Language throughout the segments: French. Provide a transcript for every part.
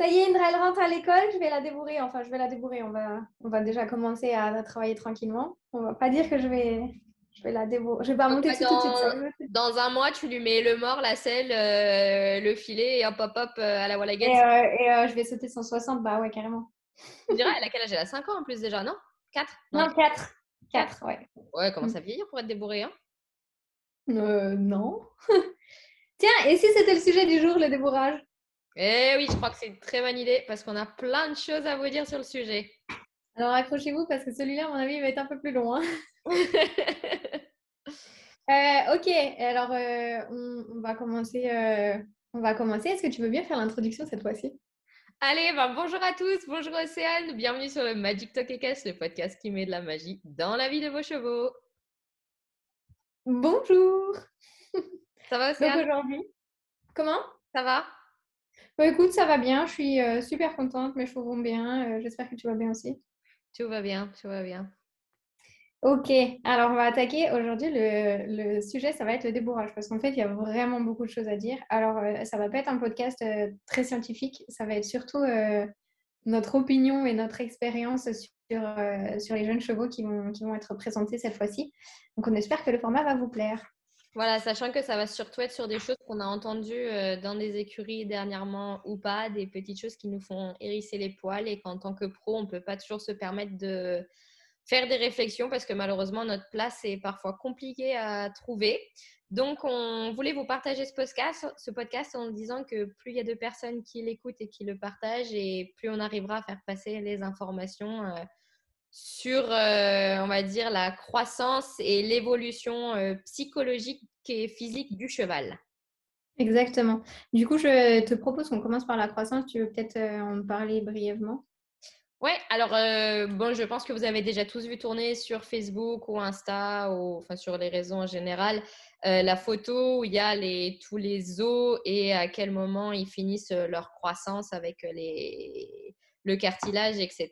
Ça y est, Indra, elle rentre à l'école, je vais la débourrer. Enfin, je vais la débourrer. On va, on va déjà commencer à travailler tranquillement. On va pas dire que je vais, je vais la débourrer. Je vais pas monter dessus tout de suite. Dans un mois, tu lui mets le mort, la selle, euh, le filet et hop, hop, hop euh, à la walla Et, euh, et euh, je vais sauter 160, bah ouais, carrément. Tu dirais, elle a quel âge? Elle a 5 ans en plus déjà, non? 4 Non, 4. 4, ouais. Ouais, commence à vieillir pour être débourré, hein Euh, non. Tiens, et si c'était le sujet du jour, le débourrage? Eh oui, je crois que c'est une très bonne idée parce qu'on a plein de choses à vous dire sur le sujet. Alors accrochez-vous parce que celui-là, à mon avis, il va être un peu plus long. hein. Euh, ok, alors euh, on, on va commencer. euh, on va commencer. Est-ce que tu veux bien faire l'introduction cette fois-ci? Allez, ben, bonjour à tous, bonjour Océane, bienvenue sur le Magic Talk Cast, le podcast qui met de la magie dans la vie de vos chevaux. Bonjour Ça va Donc Océane? aujourd'hui, comment? Ça va? Bah, Écoute, ça va bien. Je suis euh, super contente. Mes chevaux vont bien. euh, J'espère que tu vas bien aussi. Tout va bien, tout va bien. Ok, alors on va attaquer aujourd'hui le, le sujet, ça va être le débourrage parce qu'en fait il y a vraiment beaucoup de choses à dire. Alors euh, ça va pas être un podcast euh, très scientifique, ça va être surtout euh, notre opinion et notre expérience sur, sur les jeunes chevaux qui vont, qui vont être présentés cette fois-ci. Donc on espère que le format va vous plaire. Voilà, sachant que ça va surtout être sur des choses qu'on a entendues euh, dans des écuries dernièrement ou pas, des petites choses qui nous font hérisser les poils et qu'en tant que pro, on ne peut pas toujours se permettre de faire des réflexions parce que malheureusement, notre place est parfois compliquée à trouver. Donc, on voulait vous partager ce podcast, ce podcast en disant que plus il y a de personnes qui l'écoutent et qui le partagent et plus on arrivera à faire passer les informations euh, sur, euh, on va dire, la croissance et l'évolution euh, psychologique et physique du cheval. Exactement. Du coup, je te propose qu'on commence par la croissance. Tu veux peut-être euh, en parler brièvement? Ouais, alors euh, bon, je pense que vous avez déjà tous vu tourner sur Facebook ou Insta ou enfin sur les réseaux en général euh, la photo où il y a les, tous les os et à quel moment ils finissent leur croissance avec les, le cartilage, etc.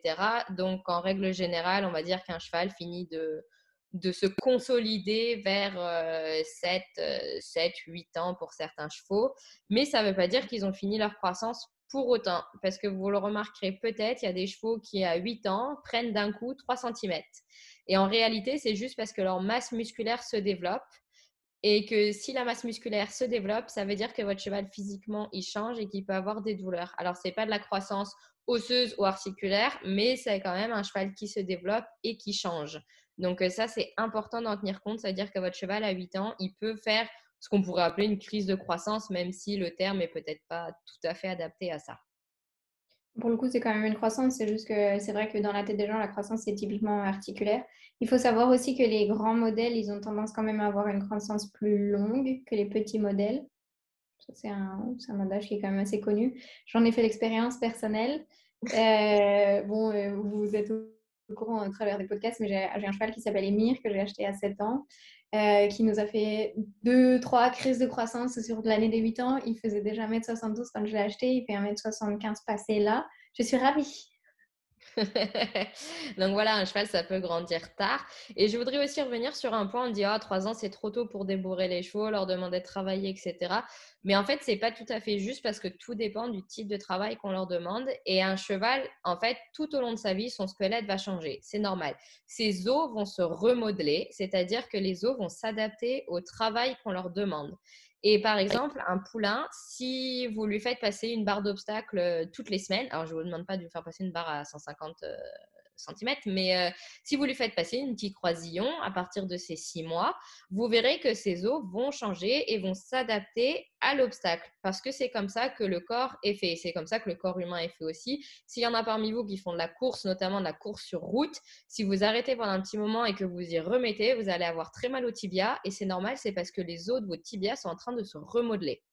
Donc en règle générale, on va dire qu'un cheval finit de, de se consolider vers euh, 7, euh, 7, 8 ans pour certains chevaux. Mais ça ne veut pas dire qu'ils ont fini leur croissance pour autant. Parce que vous le remarquerez peut-être, il y a des chevaux qui, à 8 ans, prennent d'un coup 3 cm. Et en réalité, c'est juste parce que leur masse musculaire se développe. Et que si la masse musculaire se développe, ça veut dire que votre cheval physiquement, il change et qu'il peut avoir des douleurs. Alors, ce n'est pas de la croissance osseuse ou articulaire, mais c'est quand même un cheval qui se développe et qui change. Donc euh, ça, c'est important d'en tenir compte. Ça veut dire que votre cheval à 8 ans, il peut faire ce qu'on pourrait appeler une crise de croissance, même si le terme est peut-être pas tout à fait adapté à ça. Pour le coup, c'est quand même une croissance. C'est juste que c'est vrai que dans la tête des gens, la croissance, c'est typiquement articulaire. Il faut savoir aussi que les grands modèles, ils ont tendance quand même à avoir une croissance plus longue que les petits modèles. C'est un, un adage qui est quand même assez connu. J'en ai fait l'expérience personnelle. Euh, bon, euh, vous êtes au au courant à travers des podcasts, mais j'ai un cheval qui s'appelle Émir, que j'ai acheté à 7 ans, euh, qui nous a fait 2-3 crises de croissance sur l'année des 8 ans. Il faisait déjà 1m72 quand je l'ai acheté, il fait 1m75 passé là. Je suis ravie. Donc voilà, un cheval, ça peut grandir tard. Et je voudrais aussi revenir sur un point, on dit, ah, 3 ans, c'est trop tôt pour débourrer les chevaux, leur demander de travailler, etc. Mais en fait, c'est pas tout à fait juste parce que tout dépend du type de travail qu'on leur demande. Et un cheval, en fait, tout au long de sa vie, son squelette va changer. C'est normal. Ses os vont se remodeler, c'est-à-dire que les os vont s'adapter au travail qu'on leur demande. Et par exemple, un poulain, si vous lui faites passer une barre d'obstacle euh, toutes les semaines, alors je ne vous demande pas de lui faire passer une barre à 150 cm, mais euh, si vous lui faites passer une petite croisillon à partir de ces six mois, vous verrez que ses os vont changer et vont s'adapter à l'obstacle parce que c'est comme ça que le corps est fait. C'est comme ça que le corps humain est fait aussi. S'il y en a parmi vous qui font de la course, notamment de la course sur route, si vous arrêtez pendant un petit moment et que vous y remettez, vous allez avoir très mal au tibia et c'est normal, c'est parce que les os de votre tibia sont en train de se remodeler.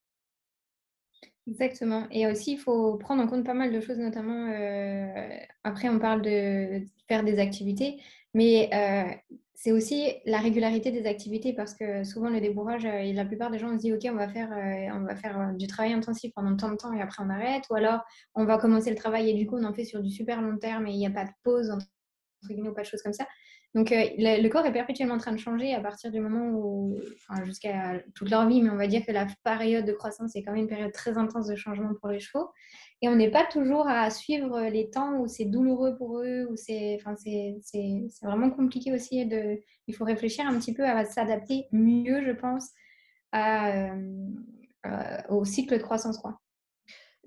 Exactement. Et aussi, il faut prendre en compte pas mal de choses, notamment, euh, après, on parle de faire des activités, mais euh, c'est aussi la régularité des activités parce que souvent, le débourrage, euh, la plupart des gens se disent, OK, on va faire, euh, on va faire du travail intensif pendant tant de temps et après on arrête, ou alors on va commencer le travail et du coup, on en fait sur du super long terme et il n'y a pas de pause entre guillemets, ou pas de choses comme ça. Donc, euh, le, corps est perpétuellement en train de changer à partir du moment où, enfin, jusqu'à toute leur vie, mais on va dire que la période de croissance est quand même une période très intense de changement pour les chevaux. Et on n'est pas toujours à suivre les temps où c'est douloureux pour eux, où c'est, enfin, c'est, vraiment compliqué aussi. De, il faut réfléchir un petit peu à s'adapter mieux, je pense, à, euh, au cycle de croissance. Quoi.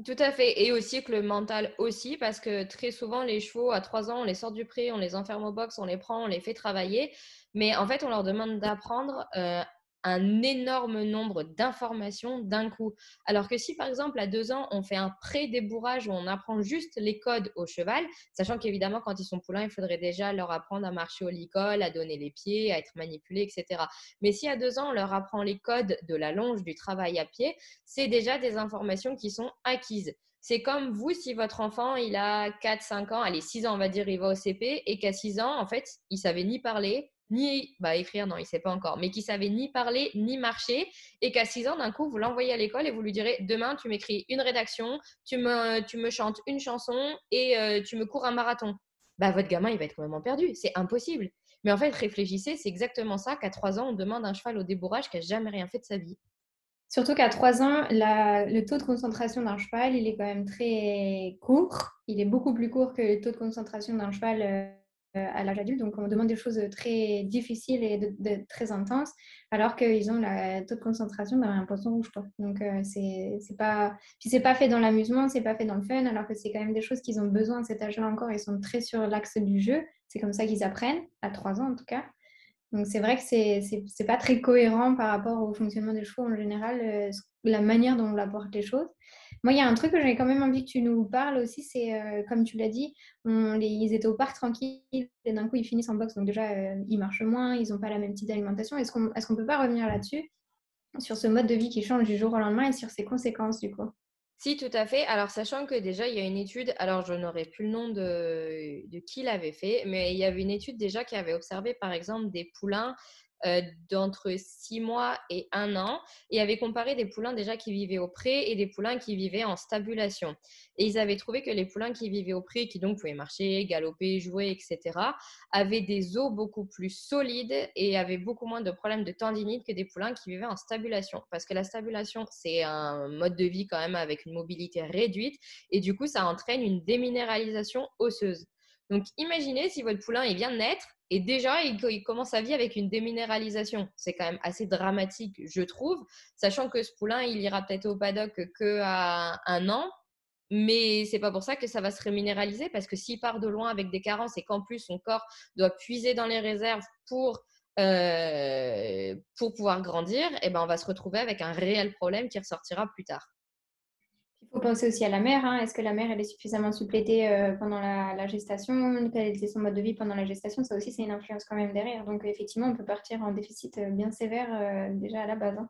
Tout à fait. Et aussi que le mental aussi, parce que très souvent, les chevaux, à 3 ans, on les sort du pré, on les enferme au box, on les prend, on les fait travailler. Mais en fait, on leur demande d'apprendre euh, un énorme nombre d'informations d'un coup. Alors que si par exemple à deux ans on fait un pré-débourrage où on apprend juste les codes au cheval, sachant qu'évidemment quand ils sont poulains il faudrait déjà leur apprendre à marcher au licol, à donner les pieds, à être manipulés, etc. Mais si à deux ans on leur apprend les codes de la longe, du travail à pied, c'est déjà des informations qui sont acquises. C'est comme vous, si votre enfant, il a 4-5 ans, allez, 6 ans, on va dire, il va au CP, et qu'à 6 ans, en fait, il savait ni parler, ni bah, écrire, non, il ne sait pas encore, mais qui savait ni parler ni marcher, et qu'à 6 ans, d'un coup, vous l'envoyez à l'école et vous lui direz demain, tu m'écris une rédaction, tu me, tu me chantes une chanson et euh, tu me cours un marathon. Bah, votre gamin, il va être complètement perdu. C'est impossible. Mais en fait, réfléchissez, c'est exactement ça qu'à 3 ans, on demande un cheval au débourrage qui n'a jamais rien fait de sa vie. Surtout qu'à 3 ans, le taux de concentration d'un cheval, il est quand même très court. Il est beaucoup plus court que le taux de concentration d'un cheval euh, à l'âge adulte. Donc, on demande des choses très difficiles et de, très intenses, alors qu'ils ont le taux de concentration d'un poisson rouge. Donc, euh, c'est pas. C'est pas fait dans l'amusement, c'est pas fait dans le fun, alors que c'est quand même des choses qu'ils ont besoin de cet âge-là encore. Ils sont très sur l'axe du jeu. C'est comme ça qu'ils apprennent, à 3 ans en tout cas. Donc, c'est vrai que c'est pas très cohérent par rapport au fonctionnement des chevaux en général, euh, la manière dont on apporte les choses. Moi, il y a un truc que j'avais quand même envie que tu nous parles aussi, c'est euh, comme tu l'as dit, on, les, ils étaient au parc tranquille et d'un coup ils finissent en boxe, donc déjà euh, ils marchent moins, ils n'ont pas la même type d'alimentation. Est-ce qu'on est ne peut pas revenir là-dessus, sur ce mode de vie qui change du jour au lendemain et sur ses conséquences du coup? Si, tout à fait. Alors, sachant que déjà, il y a une étude, alors je n'aurais plus le nom de, qui l'avait fait, mais il y avait une étude déjà qui avait observé, par exemple, des poulains d'entre six mois et un an et avaient comparé des poulains déjà qui vivaient au pré et des poulains qui vivaient en stabulation. Et ils avaient trouvé que les poulains qui vivaient au pré, qui donc pouvaient marcher, galoper, jouer, etc., avaient des os beaucoup plus solides et avaient beaucoup moins de problèmes de tendinite que des poulains qui vivaient en stabulation. Parce que la stabulation, c'est un mode de vie quand même avec une mobilité réduite et du coup, ça entraîne une déminéralisation osseuse. Donc, imaginez si votre poulain il vient de naître et déjà, il, commence sa vie avec une déminéralisation. C'est quand même assez dramatique, je trouve, sachant que ce poulain, il ira peut-être au paddock qu'à un an. Mais c'est pas pour ça que ça va se reminéraliser, parce que s'il part de loin avec des carences et qu'en plus son corps doit puiser dans les réserves pour, euh, pour pouvoir grandir, eh ben on va se retrouver avec un réel problème qui ressortira plus tard. Faut penser aussi à la mère. Hein. Est-ce que la mère elle est suffisamment supplétée euh, pendant la, gestation? Quel était son mode de vie pendant la gestation? Ça aussi, c'est une influence quand même derrière. Donc, effectivement, on peut partir en déficit euh, bien sévère euh, déjà à la base. Hein.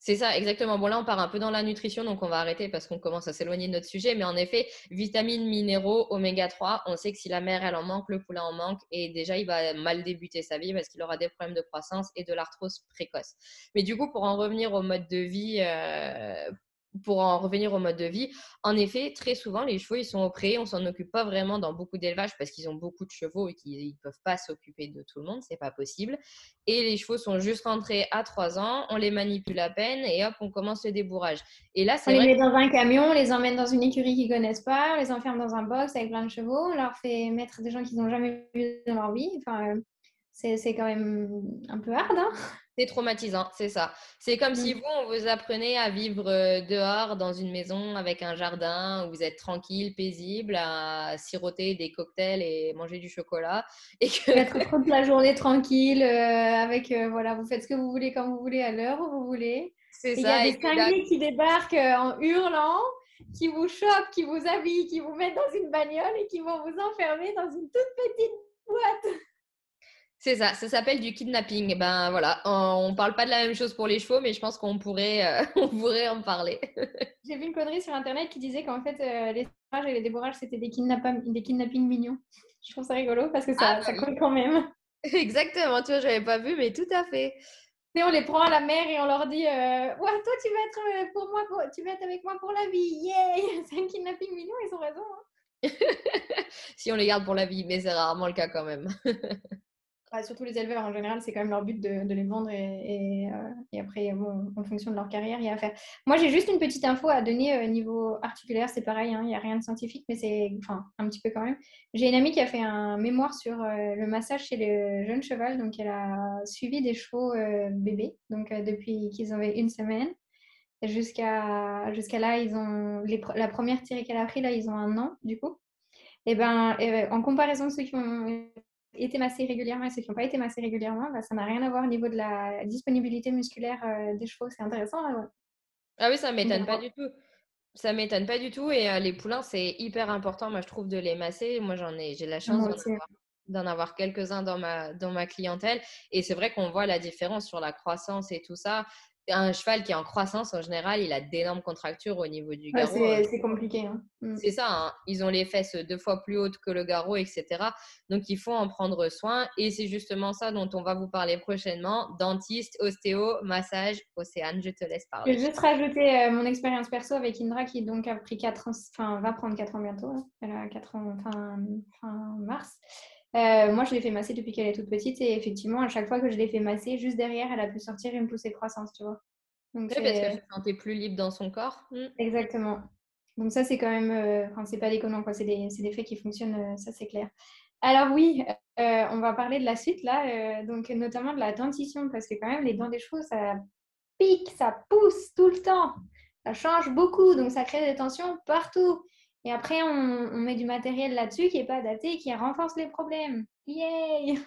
C'est ça, exactement. Bon, là, on part un peu dans la nutrition, donc on va arrêter parce qu'on commence à s'éloigner de notre sujet. Mais en effet, vitamines, minéraux, oméga 3, on sait que si la mère, elle en manque, le poulain en manque. Et déjà, il va mal débuter sa vie parce qu'il aura des problèmes de croissance et de l'arthrose précoce. Mais du coup, pour en revenir au mode de vie, pour en revenir au mode de vie, en effet, très souvent, les chevaux, ils sont au pré. On s'en occupe pas vraiment dans beaucoup d'élevages parce qu'ils ont beaucoup de chevaux et qu'ils ne peuvent pas s'occuper de tout le monde. C'est pas possible. Et les chevaux sont juste rentrés à 3 ans. On les manipule à peine et hop, on commence le débourrage. Et là, c'est. On les met dans un camion, on les emmène dans une écurie qu'ils connaissent pas, on les enferme dans un box avec plein de chevaux, on leur fait mettre des gens qu'ils n'ont jamais vus dans leur vie. Enfin, c'est quand même un peu hard. Hein c'est traumatisant, c'est ça. C'est comme si mmh. vous, on vous apprenait à vivre euh, dehors dans une maison avec un jardin où vous êtes tranquille, paisible, à siroter des cocktails et manger du chocolat. Et que... Être toute la journée tranquille, euh, avec, euh, voilà, vous faites ce que vous voulez quand vous voulez, à l'heure où vous voulez. C'est ça. Il y a des cinglés qui débarquent en hurlant, qui vous chopent, qui vous habillent, qui vous mettent dans une bagnole et qui vont vous enfermer dans une toute petite boîte. C'est ça, ça s'appelle du kidnapping. Ben voilà, on ne parle pas de la même chose pour les chevaux, mais je pense qu'on pourrait, euh, on pourrait en parler. J'ai vu une connerie sur internet qui disait qu'en fait, euh, les débourrages et les débourrages, c'était des, des kidnappings mignons. Je trouve ça rigolo parce que ça, ah, ça colle quand même. Exactement, tu vois, j'avais pas vu, mais tout à fait. Et on les prend à la mer et on leur dit euh, Ouais, toi, tu vas être pour moi, tu vas être avec moi pour la vie. Yeah C'est un kidnapping mignon, ils ont raison. Hein. si on les garde pour la vie, mais c'est rarement le cas quand même. Surtout les éleveurs, en général, c'est quand même leur but de, les vendre et, euh, après, en fonction de leur carrière, il y a à faire. Moi, j'ai juste une petite info à donner au euh, niveau articulaire, c'est pareil, hein, il n'y a rien de scientifique, mais c'est enfin, un petit peu quand même. J'ai une amie qui a fait un mémoire sur euh, le massage chez les jeunes cheval, donc elle a suivi des chevaux bébés, donc depuis qu'ils avaient une semaine. Jusqu'à jusqu'à là, ils ont la première tirée qu'elle a pris, là, ils ont un an, du coup. Et ben, en comparaison de ceux qui ont été massés régulièrement et ceux qui n'ont pas été massés régulièrement, bah, ça n'a rien à voir au niveau de la disponibilité musculaire euh, des chevaux. C'est intéressant. Ah oui, ça m'étonne pas du tout. Ça m'étonne pas du tout. Et euh, les poulains, c'est hyper important, moi, je trouve, de les masser. Moi, j'en ai, j'ai la chance d'en avoir, quelques-uns dans ma, dans ma clientèle. Et c'est vrai qu'on voit la différence sur la croissance et tout ça un cheval qui est en croissance, en général, il a d'énormes contractures au niveau du garrot. C'est compliqué. Hein. Mm. C'est ça, hein. ils ont les fesses deux fois plus hautes que le garrot, etc. Donc, il faut en prendre soin. Et c'est justement ça dont on va vous parler prochainement. Dentiste, ostéo, massage. Océane, je te laisse parler. Je vais juste rajouter euh, mon expérience perso avec Indra qui donc a pris 4 ans, enfin, va prendre 4 ans bientôt. Hein. Elle a 4 ans fin, fin mars. Euh, moi, je l'ai fait masser depuis qu'elle est toute petite et effectivement, à chaque fois que je l'ai fait masser, juste derrière, elle a pu sortir une poussée de croissance, tu vois. Donc, oui, parce qu'elle se sentait plus libre dans son corps. Mm. Exactement. Donc ça, c'est quand même, euh, enfin, c'est pas déconnant, quoi. C'est des, des, faits qui fonctionnent, euh, ça c'est clair. Alors oui, on va parler de la suite là, donc notamment de la dentition, parce que quand même, les dents des chevaux, ça pique, ça pousse tout le temps. Ça change beaucoup, donc ça crée des tensions partout. Et après, on, met du matériel là-dessus qui n'est pas adapté et qui renforce les problèmes. Yay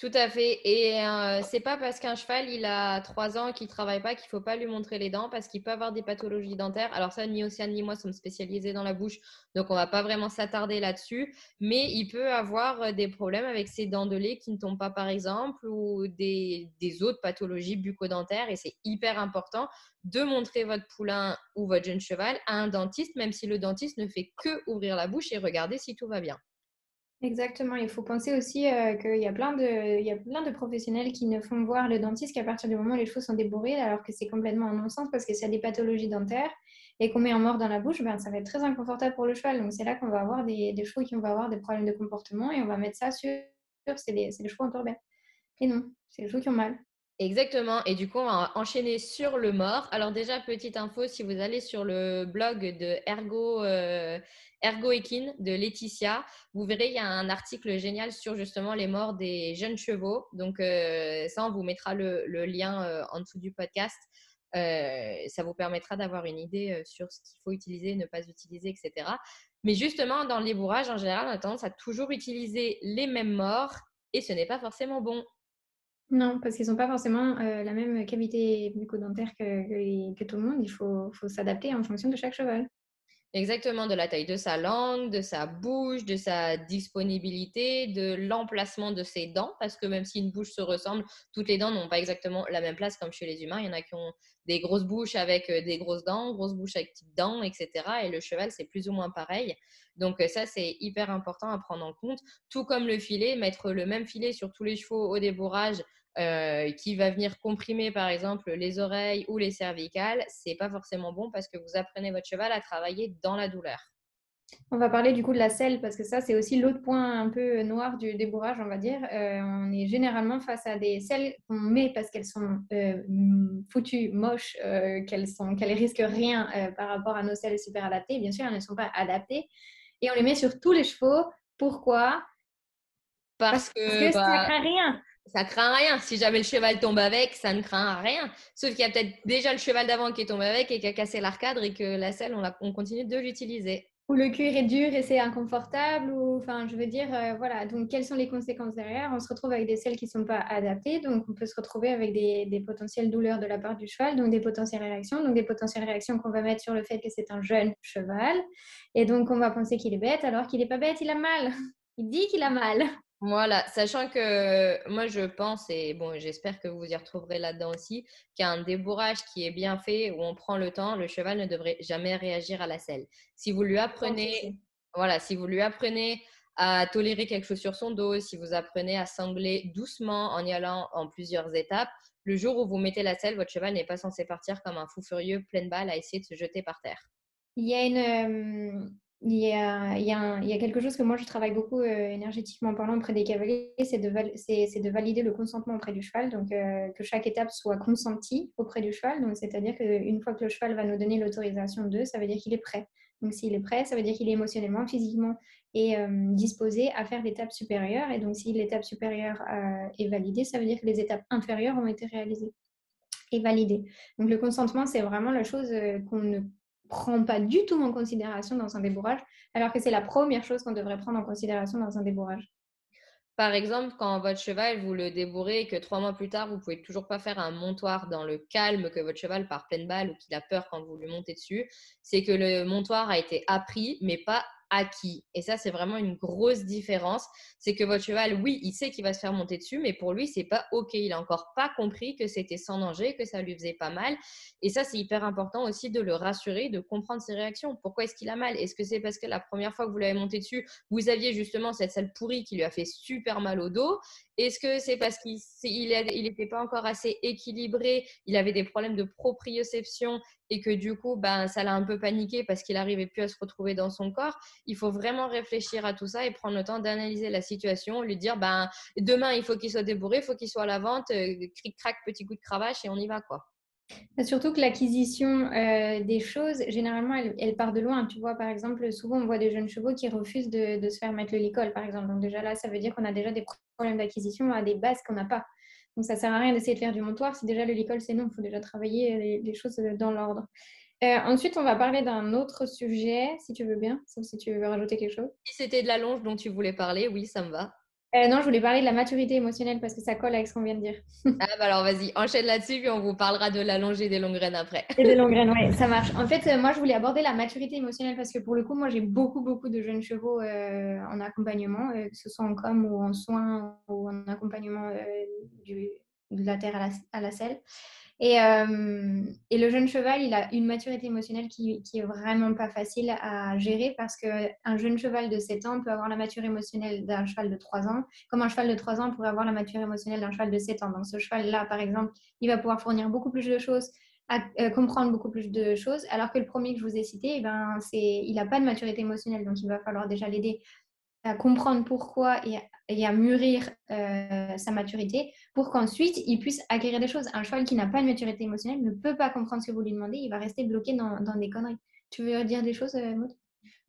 tout à fait. Et euh, c'est pas parce qu'un cheval il a 3 ans qu'il travaille pas qu'il faut pas lui montrer les dents parce qu'il peut avoir des pathologies dentaires. Alors ça, ni Océane ni moi sommes spécialisés dans la bouche, donc on va pas vraiment s'attarder là-dessus. Mais il peut avoir euh, des problèmes avec ses dents de lait qui ne tombent pas par exemple ou des, des autres pathologies bucco-dentaires. Et c'est hyper important de montrer votre poulain ou votre jeune cheval à un dentiste, même si le dentiste ne fait que ouvrir la bouche et regarder si tout va bien. Exactement, il faut penser aussi euh, qu'il y, a plein de, plein de professionnels qui ne font voir le dentiste qu'à partir du moment où les chevaux sont débourrés, alors que c'est complètement un non-sens parce que s'il y a des pathologies dentaires et qu'on met un mort dans la bouche, ben, ça va être très inconfortable pour le cheval. Donc c'est là qu'on va avoir des, chevaux qui vont avoir des problèmes de comportement et on va mettre ça sur, c'est les, les, chevaux en torbet. Et non, c'est les chevaux qui ont mal. Exactement. Et du coup, on va enchaîner sur le mort. Alors déjà, petite info, si vous allez sur le blog de Ergo, euh, Ergo Equine de Laetitia, vous verrez, il y a un article génial sur justement les morts des jeunes chevaux. Donc euh, ça, on vous mettra le, lien euh, en dessous du podcast. ça vous permettra d'avoir une idée sur ce qu'il faut utiliser, ne pas utiliser, etc. Mais justement, dans les bourrages, en général, on a tendance à toujours utiliser les mêmes morts et ce n'est pas forcément bon. Non, parce qu'ils n'ont pas forcément euh, la même cavité bucco-dentaire que, que, tout le monde. Il faut, s'adapter en fonction de chaque cheval. Exactement, de la taille de sa langue, de sa bouche, de sa disponibilité, de l'emplacement de ses dents, parce que même si une bouche se ressemble, toutes les dents n'ont pas exactement la même place comme chez les humains. Il y en a qui ont des grosses bouches avec euh, des grosses dents, grosses bouches avec petites dents, etc. Et le cheval, c'est plus ou moins pareil. Donc euh, ça, c'est hyper important à prendre en compte. Tout comme le filet, mettre le même filet sur tous les chevaux au débourrage euh, qui va venir comprimer par exemple les oreilles ou les cervicales, c'est pas forcément bon parce que vous apprenez votre cheval à travailler dans la douleur. On va parler du coup de la selle parce que ça c'est aussi l'autre point un peu noir du débourrage on va dire. Euh, on est généralement face à des selles qu'on met parce qu'elles sont euh, foutues, moches, qu'elles sont qu'elles risquent rien par rapport à nos selles super adaptées. Bien sûr elles ne sont pas adaptées et on les met sur tous les chevaux. Pourquoi? Parce, que, ça bah craint rien ça craint rien. Si jamais le cheval tombe avec, ça ne craint rien. Sauf qu'il y a peut-être déjà le cheval d'avant qui est tombé avec et qui a cassé l'arcade et que la selle, on, continue de l'utiliser. Ou le cuir est dur et c'est inconfortable. Ou, enfin, je veux dire, euh, voilà. Donc, quelles sont les conséquences derrière? On se retrouve avec des selles qui ne sont pas adaptées. Donc, on peut se retrouver avec des, des, potentielles douleurs de la part du cheval, donc des potentielles réactions. Donc, des potentielles réactions qu'on va mettre sur le fait que c'est un jeune cheval. Et donc, on va penser qu'il est bête alors qu'il n'est pas bête, il a mal. Il dit qu'il a mal. Voilà, sachant que moi je pense, et bon, j'espère que vous y retrouverez là-dedans aussi, qu'un débourrage qui est bien fait, où on prend le temps, le cheval ne devrait jamais réagir à la selle. Si vous lui apprenez, voilà, si vous lui apprenez à tolérer quelque chose sur son dos, si vous apprenez à sangler doucement en y allant en plusieurs étapes, le jour où vous mettez la selle, votre cheval n'est pas censé partir comme un fou furieux, pleine balle, à essayer de se jeter par terre. Il y a une, il y, a, quelque chose que moi je travaille beaucoup euh, énergétiquement parlant auprès des cavaliers, c'est de, c'est, de valider le consentement auprès du cheval, donc euh, que chaque étape soit consentie auprès du cheval. Donc c'est-à-dire qu'une fois que le cheval va nous donner l'autorisation de, ça veut dire qu'il est prêt. Donc s'il est prêt, ça veut dire qu'il est émotionnellement, physiquement et euh, disposé à faire l'étape supérieure. Et donc si l'étape supérieure est validée, ça veut dire que les étapes inférieures ont été réalisées et validées. Donc le consentement, c'est vraiment la chose qu'on ne prend pas du tout en considération dans un débourrage, alors que c'est la première chose qu'on devrait prendre en considération dans un débourrage. Par exemple, quand votre cheval, vous le débourrez et que trois mois plus tard, vous pouvez toujours pas faire un montoir dans le calme que votre cheval part pleine balle ou qu'il a peur quand vous lui montez dessus, c'est que le montoir a été appris, mais pas acquis. Et ça, c'est vraiment une grosse différence. C'est que votre cheval, oui, il sait qu'il va se faire monter dessus, mais pour lui, c'est pas OK. Il a encore pas compris que c'était sans danger, que ça lui faisait pas mal. Et ça, c'est hyper important aussi de le rassurer, de comprendre ses réactions. Pourquoi est-ce qu'il a mal? Est-ce que c'est parce que la première fois que vous l'avez monté dessus, vous aviez justement cette salle pourrie qui lui a fait super mal au dos? Est-ce que c'est parce qu'il n'était pas encore assez équilibré, il avait des problèmes de proprioception et que du coup, ben, ça l'a un peu paniqué parce qu'il n'arrivait plus à se retrouver dans son corps Il faut vraiment réfléchir à tout ça et prendre le temps d'analyser la situation, lui dire, ben, demain, il faut qu'il soit débourré, il faut qu'il soit à la vente, euh, cric-crac, petit coup de cravache et on y va, quoi. Surtout que l'acquisition euh, des choses, généralement, elle, part de loin. Tu vois, par exemple, souvent, on voit des jeunes chevaux qui refusent de, se faire mettre le licol, par exemple. Donc déjà là, ça veut dire qu'on a déjà des problèmes d'acquisition à des bases qu'on n'a pas. Donc ça sert à rien d'essayer de faire du montoir. Si déjà le licol, c'est non, il faut déjà travailler les, choses dans l'ordre. Euh, ensuite, on va parler d'un autre sujet, si tu veux bien, si tu veux rajouter quelque chose. Si c'était de la longe dont tu voulais parler, oui, ça me va. Euh, non, je voulais parler de la maturité émotionnelle parce que ça colle avec ce qu'on vient de dire. ah bah alors vas-y, enchaîne là-dessus puis on vous parlera de l'allongée des longues graines après. Et des longues graines, oui, ça marche. En fait, euh, moi je voulais aborder la maturité émotionnelle parce que pour le coup, moi j'ai beaucoup beaucoup de jeunes chevaux euh, en accompagnement, que ce soit en com ou en soins ou en accompagnement du, de la terre à la, selle. Et, euh, et, le jeune cheval, il a une maturité émotionnelle qui, qui est vraiment pas facile à gérer parce qu'un jeune cheval de 7 ans peut avoir la maturité émotionnelle d'un cheval de 3 ans, comme un cheval de 3 ans pourrait avoir la maturité émotionnelle d'un cheval de 7 ans. Donc ce cheval-là, par exemple, il va pouvoir fournir beaucoup plus de choses, euh, comprendre beaucoup plus de choses, alors que le premier que je vous ai cité, eh ben, il n'a pas de maturité émotionnelle, donc il va falloir déjà l'aider à comprendre pourquoi et, à mûrir euh, sa maturité pour qu'ensuite il puisse acquérir des choses. Un cheval qui n'a pas de maturité émotionnelle ne peut pas comprendre ce que vous lui demandez, il va rester bloqué dans, des conneries. Tu veux dire des choses, euh, Maud?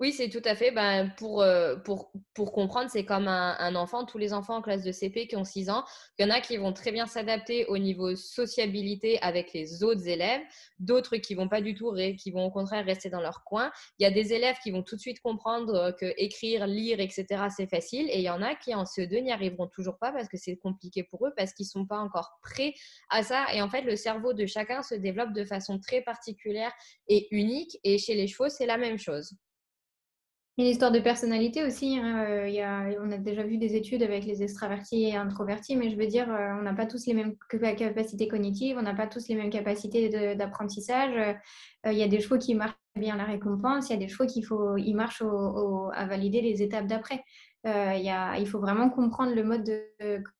Oui, c'est tout à fait. Ben, pour, euh, comprendre, c'est comme un, enfant. Tous les enfants en classe de CP qui ont 6 ans, il y en a qui vont très bien s'adapter au niveau sociabilité avec les autres élèves, d'autres qui vont pas du tout, qui vont au contraire rester dans leur coin. Il y a des élèves qui vont tout de suite comprendre que écrire, lire, etc., c'est facile. Et il y en a qui en CE2 n'y arriveront toujours pas parce que c'est compliqué pour eux, parce qu'ils sont pas encore prêts à ça. Et en fait, le cerveau de chacun se développe de façon très particulière et unique. Et chez les chevaux, c'est la même chose. Une histoire de personnalité aussi. Hein, euh, on a déjà vu des études avec les extravertis et introvertis, mais je veux dire, euh, on n'a pas tous les mêmes capacités cognitives, on n'a pas tous les mêmes capacités d'apprentissage. Euh, il y a des chevaux qui marchent bien la récompense, il y a des chevaux qui marchent à valider les étapes d'après. il faut vraiment comprendre le mode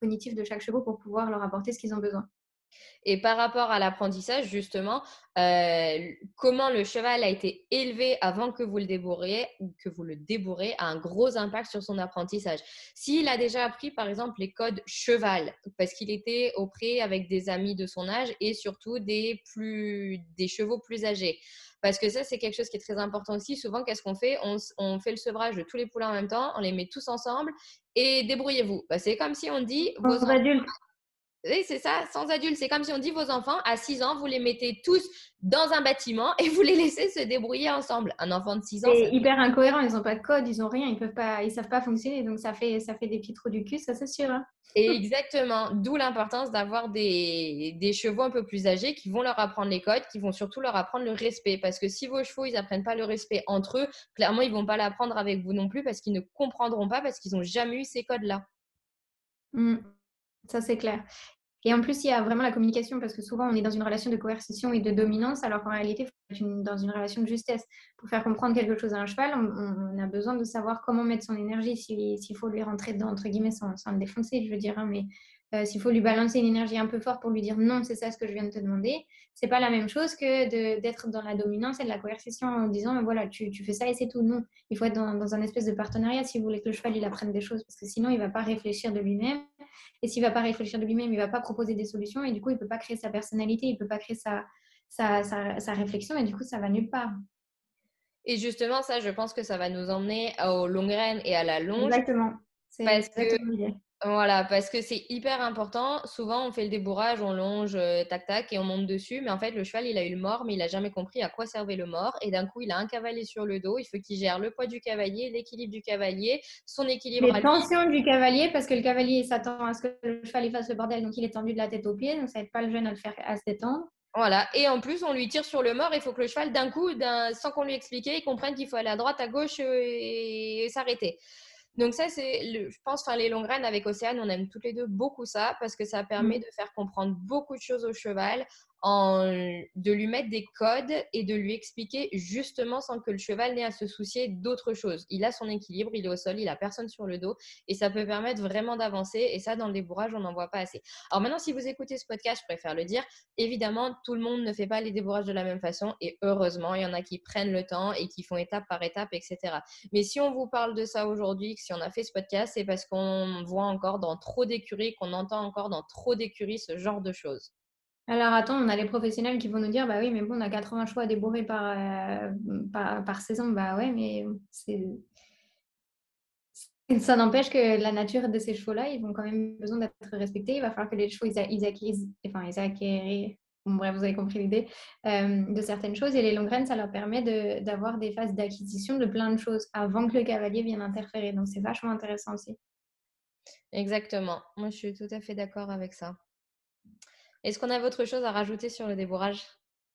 cognitif de chaque chevaux pour pouvoir leur apporter ce qu'ils ont besoin. Et par rapport à l'apprentissage, justement, euh, comment le cheval a été élevé avant que vous le débourriez, que vous le débourrez, a un gros impact sur son apprentissage. S'il a déjà appris, par exemple, les codes cheval, parce qu'il était auprès avec des amis de son âge et surtout des, plus, des chevaux plus âgés. Parce que ça, c'est quelque chose qui est très important aussi. Souvent, qu'est-ce qu'on fait? On, fait le sevrage de tous les poulains en même temps, on les met tous ensemble et débrouillez-vous. Bah, c'est comme si on dit... Vos adultes. Oui, c'est ça, sans adultes. C'est comme si on dit vos enfants, à 6 ans, vous les mettez tous dans un bâtiment et vous les laissez se débrouiller ensemble. Un enfant de 6 ans. C'est hyper incohérent, ils n'ont pas de code, ils n'ont rien, ils peuvent pas, ils savent pas fonctionner. Donc ça fait, ça fait des petits trous du cul, ça c'est sûr. Hein. exactement, d'où l'importance d'avoir des, des, chevaux un peu plus âgés qui vont leur apprendre les codes, qui vont surtout leur apprendre le respect. Parce que si vos chevaux, ils apprennent pas le respect entre eux, clairement, ils vont pas l'apprendre avec vous non plus parce qu'ils ne comprendront pas parce qu'ils n'ont jamais eu ces codes-là. Mmh. Ça, c'est clair. Et en plus, il y a vraiment la communication parce que souvent, on est dans une relation de coercition et de dominance, alors qu'en réalité, il faut être dans une relation de justesse. Pour faire comprendre quelque chose à un cheval, on, a besoin de savoir comment mettre son énergie, s'il faut lui rentrer dedans, entre guillemets, sans, le défoncer, je veux dire. Hein, mais euh, s'il faut lui balancer une énergie un peu forte pour lui dire non, c'est ça ce que je viens de te demander, c'est pas la même chose que d'être dans la dominance et de la coercition en disant voilà, tu, tu fais ça et c'est tout. Non, il faut être dans, dans, un espèce de partenariat si vous voulez que le cheval il apprenne des choses parce que sinon il va pas réfléchir de lui-même. Et s'il va pas réfléchir de lui-même, il va pas proposer des solutions et du coup il peut pas créer sa personnalité, il peut pas créer sa, sa, sa, sa réflexion et du coup ça va nulle part. Et justement, ça, je pense que ça va nous emmener aux longues graines et à la longe. Exactement. Parce que, voilà, parce que c'est hyper important. Souvent, on fait le débourrage, on longe, euh, tac, tac, et on monte dessus. Mais en fait, le cheval, il a eu le mort, mais il n'a jamais compris à quoi servait le mort. Et d'un coup, il a un cavalier sur le dos. Il faut qu'il gère le poids du cavalier, l'équilibre du cavalier, son équilibre. Les tensions du cavalier, parce que le cavalier s'attend à ce que le cheval fasse le bordel, donc il est tendu de la tête aux pieds. Donc, ça n'aide pas le jeune à le faire à se détendre. Voilà, et en plus, on lui tire sur le mort. Il faut que le cheval, d'un coup, sans qu'on lui explique, il comprenne qu'il faut aller à droite, à gauche euh, et s'arrêter. Donc ça, c'est, je pense, enfin les longues graines avec Océane, on aime toutes les deux beaucoup ça parce que ça permet mmh. de faire comprendre beaucoup de choses au cheval de lui mettre des codes et de lui expliquer justement sans que le cheval n'ait à se soucier d'autre chose. Il a son équilibre, il est au sol, il a personne sur le dos et ça peut permettre vraiment d'avancer. Et ça, dans le débourrage, on n'en voit pas assez. Alors maintenant, si vous écoutez ce podcast, je préfère le dire, évidemment, tout le monde ne fait pas les débourrages de la même façon et heureusement, il y en a qui prennent le temps et qui font étape par étape, etc. Mais si on vous parle de ça aujourd'hui, si on a fait ce podcast, c'est parce qu'on voit encore dans trop d'écuries, qu'on entend encore dans trop d'écuries ce genre de choses. Alors attends, on a les professionnels qui vont nous dire bah oui, mais bon, on a 80 chevaux à débourrer par, euh, par, saison. Bah ouais, mais. Ça n'empêche que la nature de ces chevaux-là, ils vont quand même besoin d'être respectés. Il va falloir que les chevaux, ils, acquièrent, enfin, ils acquièrent bref, vous avez compris l'idée, euh, de certaines choses. Et les longues graines, ça leur permet d'avoir des phases d'acquisition de plein de choses avant que le cavalier vienne interférer. Donc, c'est vachement intéressant aussi. Exactement. Moi, je suis tout à fait d'accord avec ça. Est-ce qu'on a autre chose à rajouter sur le débourrage?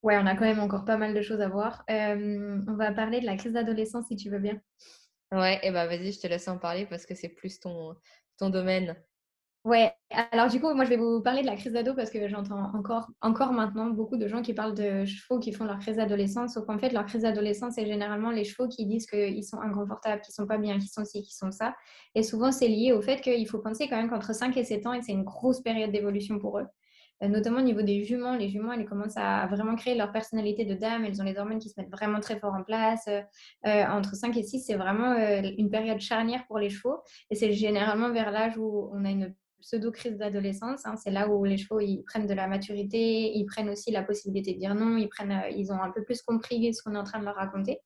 Ouais, on a quand même encore pas mal de choses à voir. Euh, on va parler de la crise d'adolescence si tu veux bien. Ouais, et eh ben vas-y, je te laisse en parler parce que c'est plus ton, ton domaine. Ouais, alors du coup, moi je vais vous parler de la crise d'ado parce que j'entends encore, encore maintenant beaucoup de gens qui parlent de chevaux qui font leur crise d'adolescence, sauf qu'en fait, leur crise d'adolescence, c'est généralement les chevaux qui disent qu'ils sont inconfortables, qu'ils sont pas bien, qu'ils sont ci, qu'ils sont ça. Et souvent, c'est lié au fait qu'il faut penser quand même qu'entre 5 et 7 ans, et c'est une grosse période d'évolution pour eux. Euh, notamment au niveau des juments. Les juments, elles commencent à vraiment créer leur personnalité de dame. Elles ont les hormones qui se mettent vraiment très fort en place. Euh, euh, entre 5 et 6, c'est vraiment une période charnière pour les chevaux. Et c'est généralement vers l'âge où on a une pseudo-crise d'adolescence. Hein. C'est là où les chevaux, ils prennent de la maturité, ils prennent aussi la possibilité de dire non, ils, prennent, ils ont un peu plus compris ce qu'on est en train de leur raconter.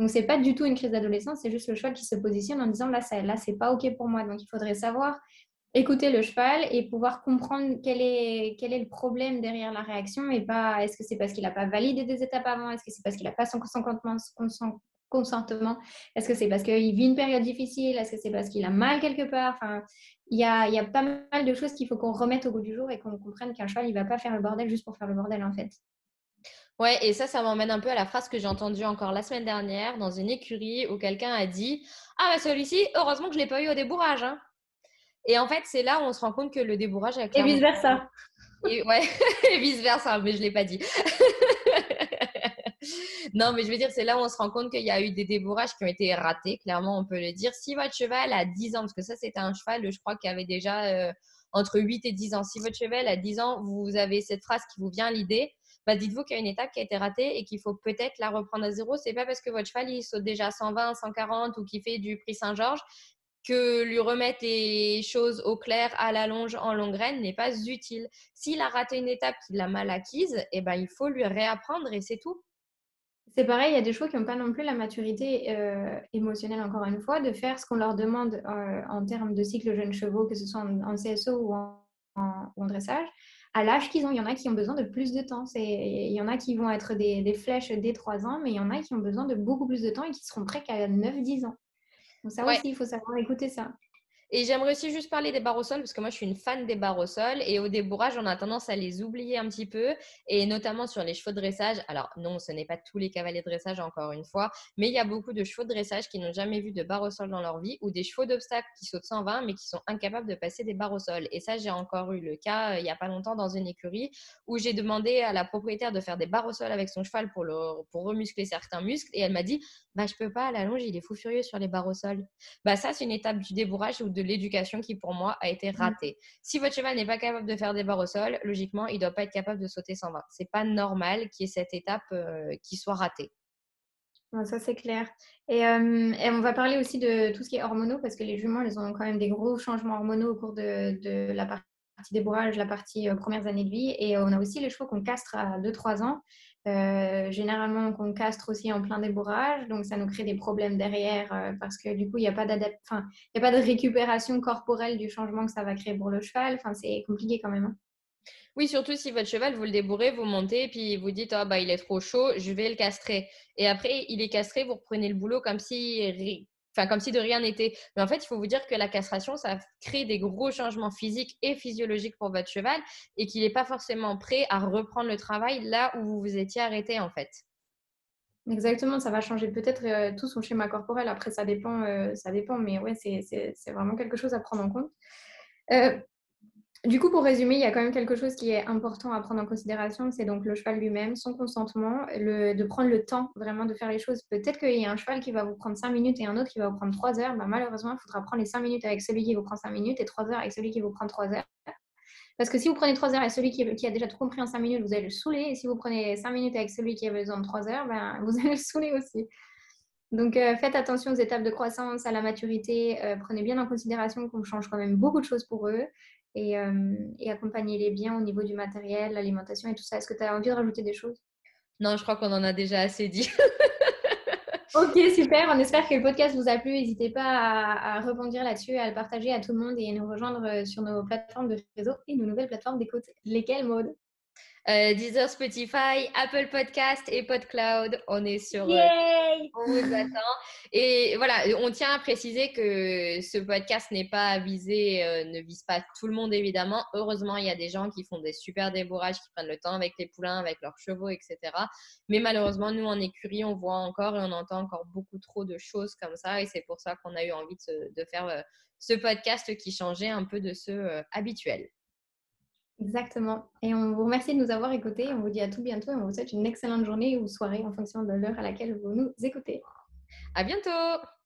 Donc, c'est pas du tout une crise d'adolescence, c'est juste le cheval qui se positionne en disant là, ça, là, c'est pas OK pour moi. Donc, il faudrait savoir écouter le cheval et pouvoir comprendre quel est, quel est le problème derrière la réaction et pas est-ce que c'est parce qu'il n'a pas validé des étapes avant, est-ce que c'est parce qu'il n'a pas son consentement, est-ce que c'est parce qu'il vit une période difficile, est-ce que c'est parce qu'il a mal quelque part. Enfin, il y a, y a pas mal de choses qu'il faut qu'on remette au goût du jour et qu'on comprenne qu'un cheval, il ne va pas faire le bordel juste pour faire le bordel en fait. Ouais, et ça, ça m'emmène un peu à la phrase que j'ai entendue encore la semaine dernière dans une écurie où quelqu'un a dit Ah, bah celui-ci, heureusement que je ne l'ai pas eu au débourrage. Hein. Et en fait, c'est là où on se rend compte que le débourrage a Et vice-versa. Et, ouais, et vice-versa, mais je ne l'ai pas dit. non, mais je veux dire, c'est là où on se rend compte qu'il y a eu des débourrages qui ont été ratés, clairement, on peut le dire. Si votre cheval a 10 ans, parce que ça, c'était un cheval, je crois, qui avait déjà euh, entre 8 et 10 ans. Si votre cheval a 10 ans, vous avez cette phrase qui vous vient à l'idée, bah, dites-vous qu'il y a une étape qui a été ratée et qu'il faut peut-être la reprendre à zéro. C'est pas parce que votre cheval il saute déjà à 120, 140 ou qu'il fait du prix Saint-Georges que lui remettre les choses au clair à la longe en longue graine n'est pas utile. S'il a raté une étape qu'il a mal acquise, eh ben, il faut lui réapprendre et c'est tout. C'est pareil, il y a des chevaux qui n'ont pas non plus la maturité euh, émotionnelle, encore une fois, de faire ce qu'on leur demande euh, en termes de cycle jeunes chevaux, que ce soit en, CSO ou en, dressage, à l'âge qu'ils ont. Il y en a qui ont besoin de plus de temps. Il y en a qui vont être des, des flèches dès 3 ans, mais il y en a qui ont besoin de beaucoup plus de temps et qui seront prêts qu'à 9-10 ans. Donc ça aussi, il faut savoir écouter ça. Et j'aimerais aussi juste parler des barres au sol, parce que moi, je suis une fan des barres au sol. Et au débourrage, on a tendance à les oublier un petit peu, et notamment sur les chevaux de dressage. Alors, non, ce n'est pas tous les cavaliers de dressage, encore une fois, mais il y a beaucoup de chevaux de dressage qui n'ont jamais vu de barres au sol dans leur vie, ou des chevaux d'obstacle qui sautent 120, mais qui sont incapables de passer des barres au sol. Et ça, j'ai encore eu le cas euh, il n'y a pas longtemps dans une écurie, où j'ai demandé à la propriétaire de faire des barres au sol avec son cheval pour, pour remuscler certains muscles, et elle m'a dit, bah, je peux pas, à la longe, il est fou furieux sur les barres au sol. Bah, ça, c'est une étape du débourrage où de l'éducation qui, pour moi, a été Mmh. ratée. Si votre cheval n'est pas capable de faire des barres au sol, logiquement, il ne doit pas être capable de sauter 120. C'est pas normal qu'il y ait cette étape euh, qui soit ratée. Ça, c'est clair. Et, euh, et on va parler aussi de tout ce qui est hormonaux, parce que les juments, elles ont quand même des gros changements hormonaux au cours de, de la partie débourrage, la partie euh, premières années de vie. Et on a aussi les chevaux qu'on castre à 2-3 ans. Euh, généralement, qu'on castre aussi en plein débourrage, donc ça nous crée des problèmes derrière euh, parce que du coup, il n'y a, pas a pas de récupération corporelle du changement que ça va créer pour le cheval. Enfin, c'est compliqué quand même. hein. Oui, surtout si votre cheval, vous le débourrez, vous montez, puis vous dites, ah bah il est trop chaud, je vais le castrer. Et après, il est castré, vous reprenez le boulot comme si, comme si de rien n'était. Mais en fait, il faut vous dire que la castration, ça crée des gros changements physiques et physiologiques pour votre cheval et qu'il n'est pas forcément prêt à reprendre le travail là où vous vous étiez arrêté, en fait. Exactement, ça va changer peut-être euh, tout son schéma corporel. Après, ça dépend, euh, ça dépend, mais ouais, c'est vraiment quelque chose à prendre en compte. Euh, du coup, pour résumer, il y a quand même quelque chose qui est important à prendre en considération, c'est donc le cheval lui-même, son consentement, de prendre le temps vraiment de faire les choses. Peut-être qu'il y a un cheval qui va vous prendre 5 minutes et un autre qui va vous prendre 3 heures. Bah, malheureusement, il faudra prendre les 5 minutes avec celui qui vous prend 5 minutes et 3 heures avec celui qui vous prend 3 heures. Parce que si vous prenez 3 heures avec celui qui, qui a déjà tout compris en 5 minutes, vous allez le saouler. Et si vous prenez 5 minutes avec celui qui a besoin de 3 heures, ben, vous allez le saouler aussi. Donc, euh, faites attention aux étapes de croissance, à la maturité. euh, prenez bien en considération qu'on change quand même beaucoup de choses pour eux et, euh, et accompagnez-les bien au niveau du matériel, l'alimentation et tout ça. Est-ce que tu as envie de rajouter des choses? Non, je crois qu'on en a déjà assez dit. Ok, super. On espère que le podcast vous a plu. N'hésitez pas à, à rebondir là-dessus, à le partager à tout le monde et à nous rejoindre euh, sur nos plateformes de réseau et nos nouvelles plateformes d'écoute. Lesquelles, Maud Euh, Deezer, Spotify, Apple Podcast et PodCloud. On est sur. euh, Yay On vous attend. Et voilà, on tient à préciser que ce podcast n'est pas visé, euh, ne vise pas tout le monde évidemment. Heureusement, il y a des gens qui font des super débourrages, qui prennent le temps avec les poulains, avec leurs chevaux, etc. Mais malheureusement, nous en écurie, on voit encore et on entend encore beaucoup trop de choses comme ça. Et c'est pour ça qu'on a eu envie de, se- de faire euh, ce podcast qui changeait un peu de ceux habituels. Exactement. Et on vous remercie de nous avoir écoutés. On vous dit à tout bientôt et on vous souhaite une excellente journée ou soirée en fonction de l'heure à laquelle vous nous écoutez. À bientôt!